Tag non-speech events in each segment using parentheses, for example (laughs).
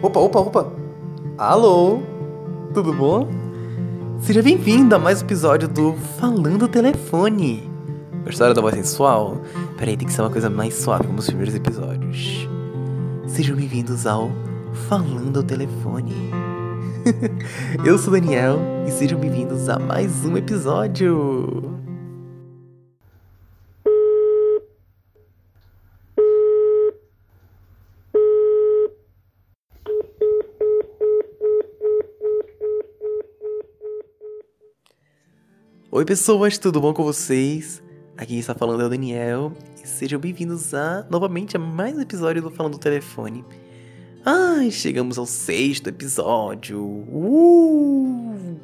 Opa, opa, opa! Alô? Tudo bom? Seja bem-vindo a mais um episódio do Falando Telefone. Gostaram da voz sensual? Peraí, tem que ser uma coisa mais suave como os primeiros episódios. Sejam bem-vindos ao Falando Telefone. (laughs) Eu sou Daniel e sejam bem-vindos a mais um episódio. Oi pessoas, tudo bom com vocês? Aqui quem está falando é o Daniel e sejam bem-vindos a novamente a mais um episódio do Falando do Telefone. Ai, chegamos ao sexto episódio. Uh!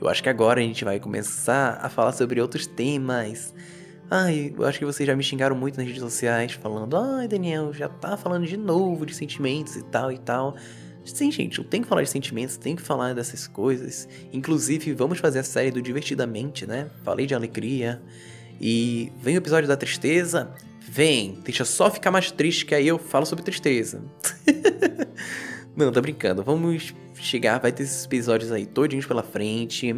Eu acho que agora a gente vai começar a falar sobre outros temas. Ai, eu acho que vocês já me xingaram muito nas redes sociais falando: "Ai, Daniel, já tá falando de novo de sentimentos e tal e tal". Sim, gente, eu tenho que falar de sentimentos, tenho que falar dessas coisas. Inclusive, vamos fazer a série do Divertidamente, né? Falei de alegria. E vem o episódio da tristeza. Vem, deixa só ficar mais triste que aí eu falo sobre tristeza. (laughs) Não, tá brincando. Vamos chegar, vai ter esses episódios aí todinhos pela frente.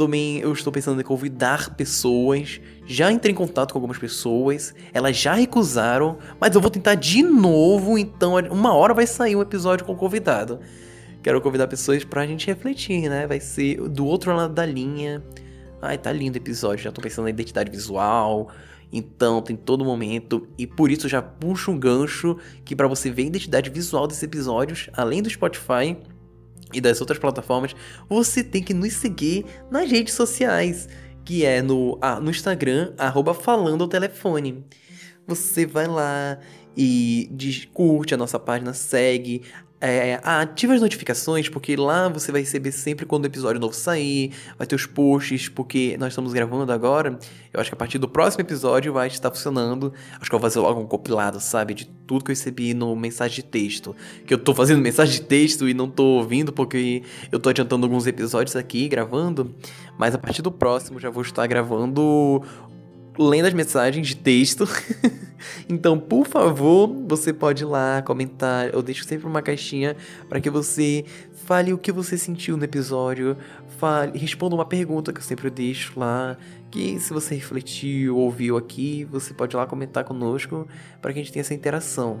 Também eu estou pensando em convidar pessoas. Já entrei em contato com algumas pessoas. Elas já recusaram. Mas eu vou tentar de novo. Então, uma hora vai sair um episódio com convidado. Quero convidar pessoas pra gente refletir, né? Vai ser do outro lado da linha. Ai, tá lindo o episódio. Já tô pensando na identidade visual. Então, tem todo momento. E por isso já puxo um gancho que para você ver a identidade visual desses episódios, além do Spotify e das outras plataformas, você tem que nos seguir nas redes sociais, que é no, ah, no Instagram, arroba falando ao telefone. Você vai lá e curte a nossa página, segue, é, ativa as notificações, porque lá você vai receber sempre quando o episódio novo sair, vai ter os posts, porque nós estamos gravando agora. Eu acho que a partir do próximo episódio vai estar funcionando. Acho que eu vou fazer logo um compilado, sabe? De tudo que eu recebi no mensagem de texto. Que eu tô fazendo mensagem de texto e não tô ouvindo, porque eu tô adiantando alguns episódios aqui, gravando. Mas a partir do próximo já vou estar gravando lendo as mensagens de texto. (laughs) então, por favor, você pode ir lá comentar. Eu deixo sempre uma caixinha para que você fale o que você sentiu no episódio, fale, responda uma pergunta que eu sempre deixo lá. Que se você refletiu, ouviu aqui, você pode ir lá comentar conosco para que a gente tenha essa interação.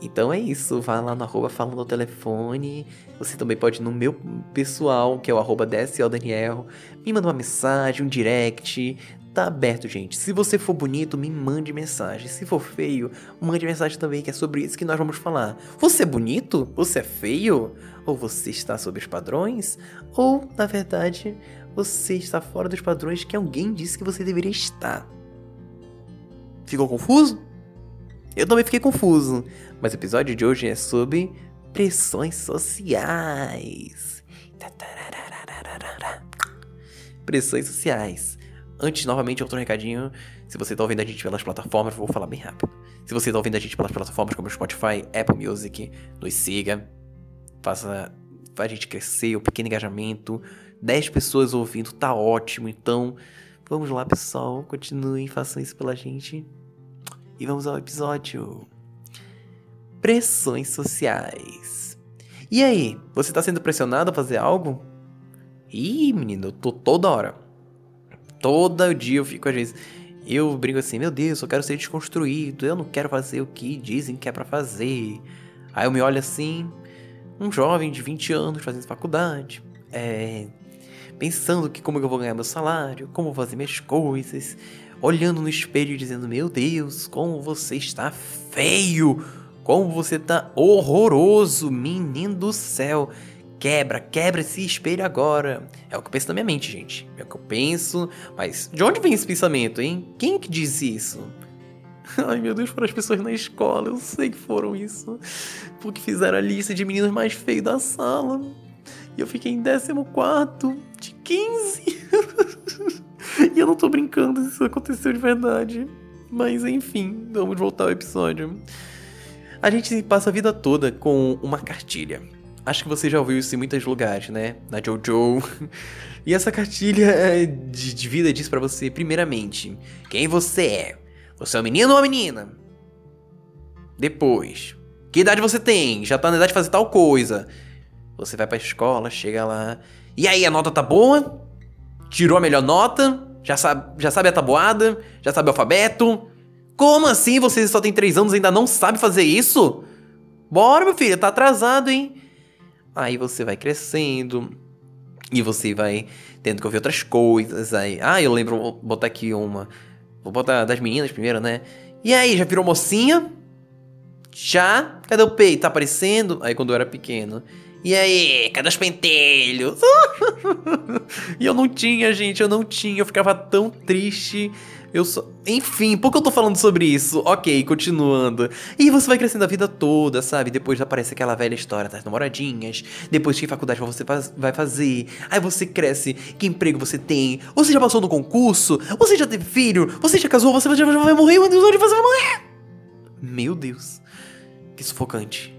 Então é isso, vá lá no arroba falando ao telefone. Você também pode ir no meu pessoal, que é o arroba Daniel, me manda uma mensagem, um direct, Tá aberto, gente. Se você for bonito, me mande mensagem. Se for feio, mande mensagem também, que é sobre isso que nós vamos falar. Você é bonito? Você é feio? Ou você está sob os padrões? Ou, na verdade, você está fora dos padrões que alguém disse que você deveria estar? Ficou confuso? Eu também fiquei confuso. Mas o episódio de hoje é sobre pressões sociais. Pressões sociais. Antes, novamente, outro recadinho. Se você tá ouvindo a gente pelas plataformas, vou falar bem rápido. Se você tá ouvindo a gente pelas plataformas como Spotify, Apple Music, nos siga. Faça a gente crescer, o um pequeno engajamento. 10 pessoas ouvindo, tá ótimo. Então, vamos lá, pessoal. Continuem, façam isso pela gente. E vamos ao episódio. Pressões sociais. E aí, você tá sendo pressionado a fazer algo? Ih, menino, eu tô toda hora Todo dia eu fico às vezes. Eu brinco assim, meu Deus, eu quero ser desconstruído, eu não quero fazer o que dizem que é para fazer. Aí eu me olho assim, um jovem de 20 anos fazendo faculdade, é, pensando que como eu vou ganhar meu salário, como fazer minhas coisas, olhando no espelho e dizendo, meu Deus, como você está feio, como você está horroroso, menino do céu. Quebra, quebra esse espelho agora. É o que eu penso na minha mente, gente. É o que eu penso. Mas de onde vem esse pensamento, hein? Quem que diz isso? (laughs) Ai meu Deus, foram as pessoas na escola. Eu sei que foram isso. Porque fizeram a lista de meninos mais feios da sala. E eu fiquei em 14 de 15. (laughs) e eu não tô brincando, isso aconteceu de verdade. Mas enfim, vamos voltar ao episódio. A gente passa a vida toda com uma cartilha. Acho que você já ouviu isso em muitos lugares, né? Na JoJo. (laughs) E essa cartilha é, de, de vida diz para você, primeiramente, quem você é. Você é um menino ou uma menina? Depois, Que idade você tem? Já tá na idade de fazer tal coisa. Você vai pra escola, chega lá. E aí, a nota tá boa? Tirou a melhor nota? Já sabe, já sabe a tabuada? Já sabe o alfabeto? Como assim você só tem três anos e ainda não sabe fazer isso? Bora, meu filho, tá atrasado, hein? Aí você vai crescendo e você vai tendo que ouvir outras coisas. Aí, ah, eu lembro, vou botar aqui uma. Vou botar das meninas primeiro, né? E aí, já virou mocinha? Já? Cadê o peito? Tá aparecendo? Aí quando eu era pequeno. E aí, cadê os pentelhos? (laughs) e eu não tinha, gente, eu não tinha. Eu ficava tão triste. Eu só. Enfim, por que eu tô falando sobre isso? Ok, continuando. E você vai crescendo a vida toda, sabe? Depois aparece aquela velha história das namoradinhas. Depois que faculdade você vai fazer. Aí você cresce, que emprego você tem? Você já passou no concurso? Você já teve filho? Você já casou? Você já vai morrer? Meu Deus, onde você vai morrer? Meu Deus. Que sufocante.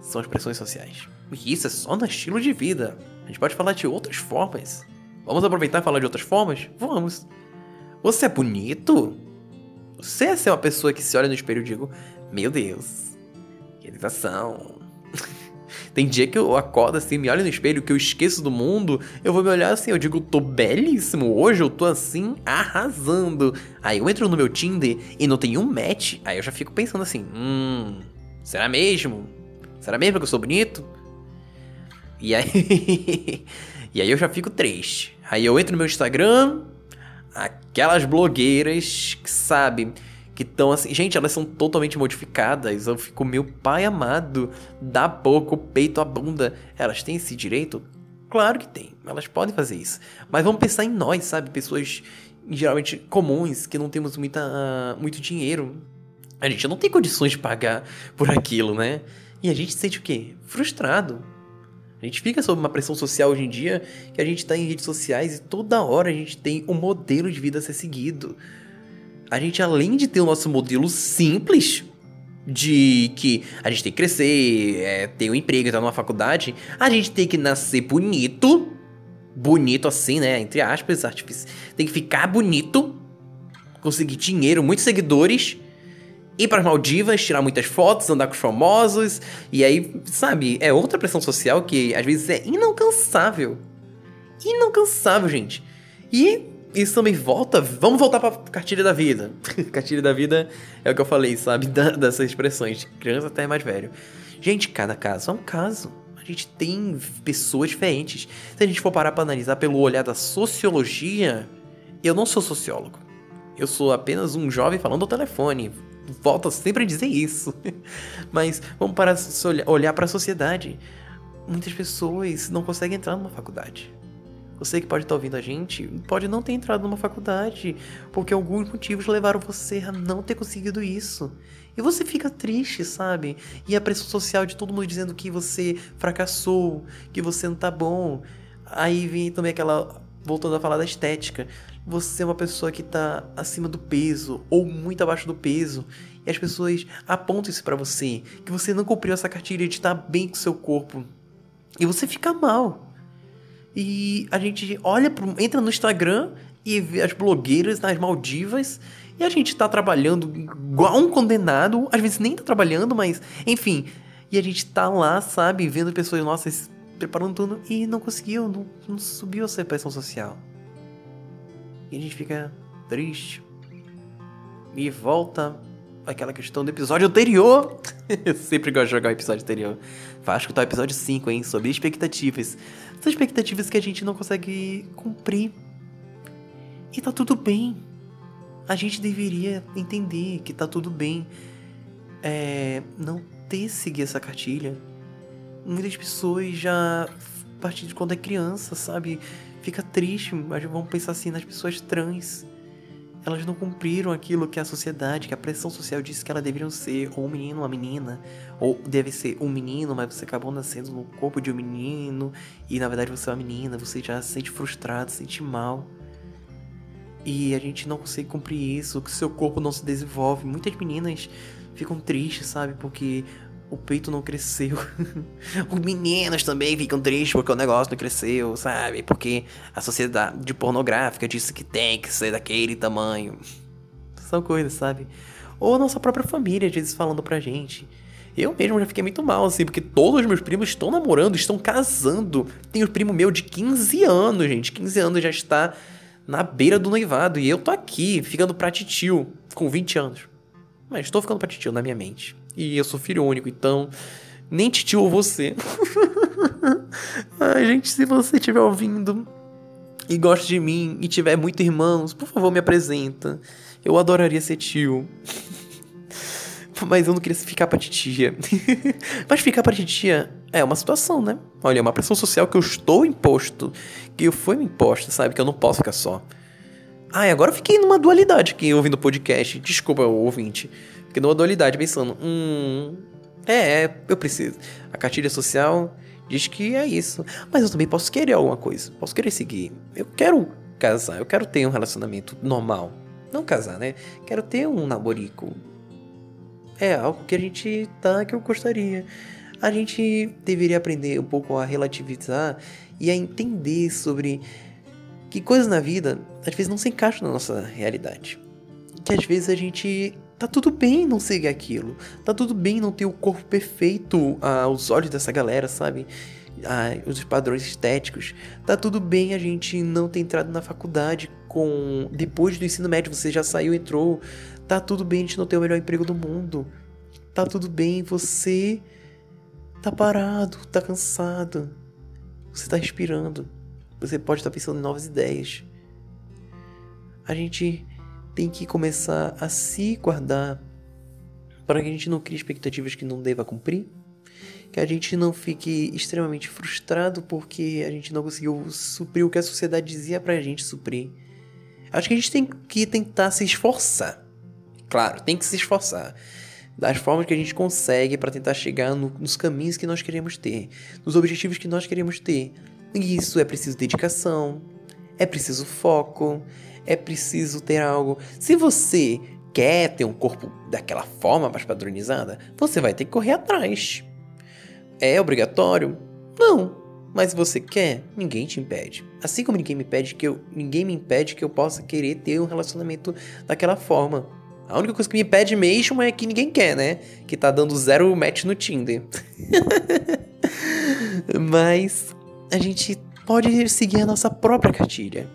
São as pressões sociais. E isso é só no estilo de vida. A gente pode falar de outras formas. Vamos aproveitar e falar de outras formas? Vamos. Você é bonito? Você é ser uma pessoa que se olha no espelho e digo, meu Deus, que realização. (laughs) Tem dia que eu acordo assim, me olho no espelho, que eu esqueço do mundo, eu vou me olhar assim, eu digo, tô belíssimo, hoje eu tô assim, arrasando. Aí eu entro no meu Tinder e não tem um match, aí eu já fico pensando assim, hum, será mesmo? Será mesmo que eu sou bonito? E aí. (laughs) e aí eu já fico triste. Aí eu entro no meu Instagram, aquelas blogueiras que, sabe, que estão assim. Gente, elas são totalmente modificadas. Eu fico, meu pai amado, dá pouco, peito, a bunda. Elas têm esse direito? Claro que tem. Elas podem fazer isso. Mas vamos pensar em nós, sabe? Pessoas geralmente comuns, que não temos muita, uh, muito dinheiro. A gente não tem condições de pagar por aquilo, né? E a gente sente o quê? Frustrado. A gente fica sob uma pressão social hoje em dia que a gente está em redes sociais e toda hora a gente tem um modelo de vida a ser seguido. A gente, além de ter o nosso modelo simples, de que a gente tem que crescer, é, ter um emprego, entrar numa faculdade, a gente tem que nascer bonito, bonito assim, né? Entre aspas, tem que ficar bonito, conseguir dinheiro, muitos seguidores ir para as Maldivas, tirar muitas fotos, andar com os famosos. E aí, sabe, é outra pressão social que às vezes é inalcançável. Inalcançável, gente. E isso também volta. Vamos voltar pra cartilha da vida. (laughs) cartilha da vida é o que eu falei, sabe? (laughs) Da, dessas expressões. Criança até mais velho. Gente, cada caso é um caso. A gente tem pessoas diferentes. Se a gente for parar pra analisar pelo olhar da sociologia, eu não sou sociólogo. Eu sou apenas um jovem falando ao telefone, volta sempre a dizer isso. (laughs) Mas vamos para olhar para a sociedade. Muitas pessoas não conseguem entrar numa faculdade. Você que pode estar ouvindo a gente pode não ter entrado numa faculdade porque alguns motivos levaram você a não ter conseguido isso. E você fica triste, sabe? E a pressão social de todo mundo dizendo que você fracassou, que você não tá bom. Aí vem também aquela. Voltando a falar da estética você é uma pessoa que está acima do peso ou muito abaixo do peso e as pessoas apontam isso para você, que você não cumpriu essa cartilha de estar bem com seu corpo e você fica mal. E a gente olha, pro, entra no Instagram e vê as blogueiras nas Maldivas e a gente tá trabalhando igual um condenado, às vezes nem tá trabalhando, mas enfim. E a gente tá lá, sabe, vendo pessoas nossas preparando tudo e não conseguiu, não, não subiu essa pressão social. E a gente fica triste. E volta aquela questão do episódio anterior. (laughs) Eu sempre gosto de jogar o episódio anterior. Vai escutar o episódio 5, hein? Sobre expectativas. São expectativas que a gente não consegue cumprir. E tá tudo bem. A gente deveria entender que tá tudo bem. É, não ter seguir essa cartilha. Muitas pessoas já, a partir de quando é criança, sabe? Fica triste, mas vamos pensar assim nas pessoas trans. Elas não cumpriram aquilo que a sociedade, que a pressão social disse que elas deveriam ser, ou um menino ou uma menina, ou deve ser um menino, mas você acabou nascendo no corpo de um menino, e na verdade você é uma menina, você já se sente frustrado, se sente mal. E a gente não consegue cumprir isso, que seu corpo não se desenvolve. Muitas meninas ficam tristes, sabe? Porque o peito não cresceu. (laughs) Os meninos também ficam tristes porque o negócio não cresceu, sabe? Porque a sociedade pornográfica disse que tem que ser daquele tamanho. São coisas, sabe? Ou a nossa própria família, às vezes, falando pra gente. Eu mesmo já fiquei muito mal, assim, porque todos os meus primos estão namorando, estão casando. Tem um primo meu de 15 anos, gente. 15 anos já está na beira do noivado. E eu tô aqui, ficando pra titio, com 20 anos. Mas estou ficando pra titio na minha mente. E eu sou filho único, então. Nem titio ou você. (laughs) Ai, gente, se você estiver ouvindo e gosta de mim e tiver muitos irmãos, por favor, me apresenta. Eu adoraria ser tio. (laughs) Mas eu não queria ficar pra titia. (laughs) Mas ficar pra titia é uma situação, né? Olha, é uma pressão social que eu estou imposto. Que eu fui imposta, sabe? Que eu não posso ficar só. E agora eu fiquei numa dualidade aqui ouvindo o podcast. Desculpa, ouvinte. Fiquei numa dualidade pensando. Hum. É, é, eu preciso. A cartilha social diz que é isso. Mas eu também posso querer alguma coisa. Posso querer seguir. Eu quero casar. Eu quero ter um relacionamento normal. Não casar, né? Quero ter um namorico é algo que a gente tá que eu gostaria. A gente deveria aprender um pouco a relativizar e a entender sobre que coisas na vida às vezes não se encaixam na nossa realidade. Que às vezes a gente tá tudo bem não seguir aquilo. Tá tudo bem não ter o corpo perfeito aos olhos dessa galera, sabe? Ah, os padrões estéticos. Tá tudo bem a gente não ter entrado na faculdade com depois do ensino médio você já saiu, entrou. Tá tudo bem a gente não ter o melhor emprego do mundo. Tá tudo bem você tá parado, tá cansado. Você tá respirando. Você pode estar tá pensando em novas ideias. A gente tem que começar a se guardar para que a gente não crie expectativas que não deva cumprir, que a gente não fique extremamente frustrado porque a gente não conseguiu suprir o que a sociedade dizia pra gente suprir. Acho que a gente tem que tentar se esforçar Claro, tem que se esforçar das formas que a gente consegue para tentar chegar no, nos caminhos que nós queremos ter, nos objetivos que nós queremos ter. E isso é preciso dedicação, é preciso foco, é preciso ter algo. Se você quer ter um corpo daquela forma mais padronizada, você vai ter que correr atrás. É obrigatório? Não. Mas se você quer, ninguém te impede. Assim como ninguém me impede que eu, ninguém me impede que eu possa querer ter um relacionamento daquela forma. A única coisa que me impede mesmo é que ninguém quer, né? Que tá dando zero match no Tinder. (laughs) Mas a gente pode seguir a nossa própria cartilha.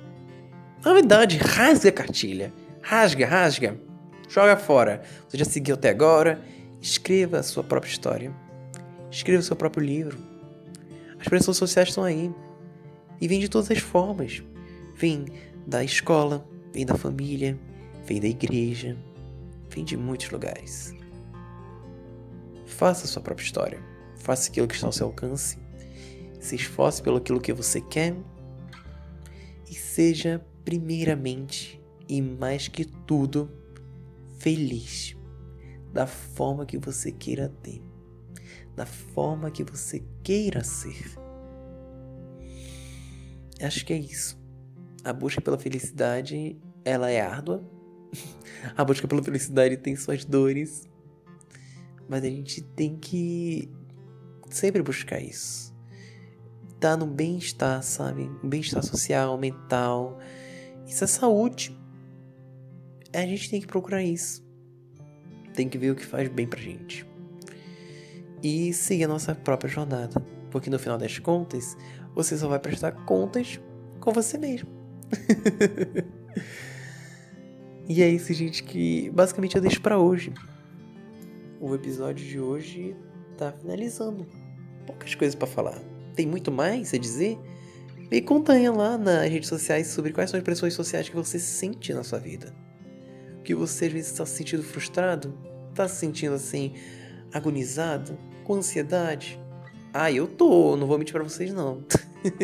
Na verdade, rasga a cartilha. Rasga, rasga. Joga fora. Você já seguiu até agora? Escreva a sua própria história. Escreva o seu próprio livro. As pressões sociais estão aí. E vem de todas as formas. Vem da escola, vem da família, vem da igreja, vem de muitos lugares. Faça a sua própria história. Faça aquilo que está ao seu alcance. Se esforce pelo aquilo que você quer. E seja, primeiramente e mais que tudo, feliz. Da forma que você queira ter. Da forma que você queira ser. Acho que é isso. A busca pela felicidade, ela é árdua, (laughs) a busca pela felicidade tem suas dores. Mas a gente tem que sempre buscar isso. Tá no bem-estar, sabe? Bem-estar social, mental. Isso é saúde. A gente tem que procurar isso. Tem que ver o que faz bem pra gente. E seguir a nossa própria jornada. Porque no final das contas, você só vai prestar contas com você mesmo. (laughs) E é isso, gente, que basicamente eu deixo para hoje. O episódio de hoje tá finalizando. Poucas coisas para falar. Tem muito mais a dizer? Me contanha lá nas redes sociais sobre quais são as pressões sociais que você sente na sua vida. Que você às vezes está se sentindo frustrado? Está se sentindo assim, agonizado? Com ansiedade? Ah, eu tô, não vou mentir para vocês não.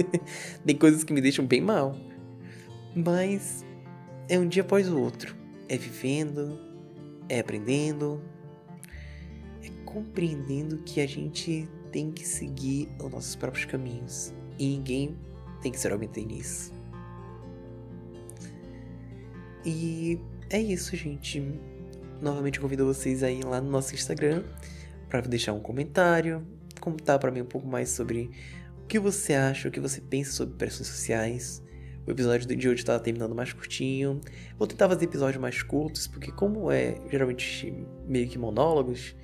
(laughs) Tem coisas que me deixam bem mal. Mas é um dia após o outro. É vivendo, é aprendendo, é compreendendo que a gente tem que seguir os nossos próprios caminhos e ninguém tem que se aumentar nisso. E é isso, gente. Novamente convido vocês aí lá no nosso Instagram para deixar um comentário, contar para mim um pouco mais sobre o que você acha, o que você pensa sobre pressões sociais o episódio de hoje tá terminando mais curtinho. Vou tentar fazer episódios mais curtos, porque como é geralmente meio que monólogos,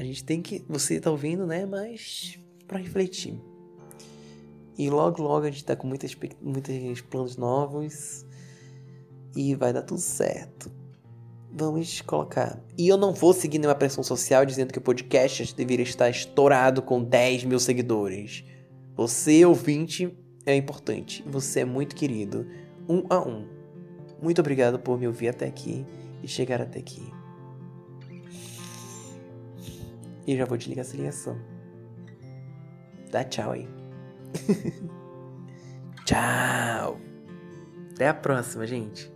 A gente tem que. Você tá ouvindo, né? Mas. para refletir. E logo, logo a gente tá com muitas, muitos planos novos. E vai dar tudo certo. Vamos colocar. E eu não vou seguir nenhuma pressão social dizendo que o podcast deveria estar estourado com 10 mil seguidores. Você, ouvinte, é importante. Você é muito querido. Um a um. Muito obrigado por me ouvir até aqui e chegar até aqui. E já vou desligar essa ligação. Dá tchau aí. (laughs) tchau. Até a próxima, gente.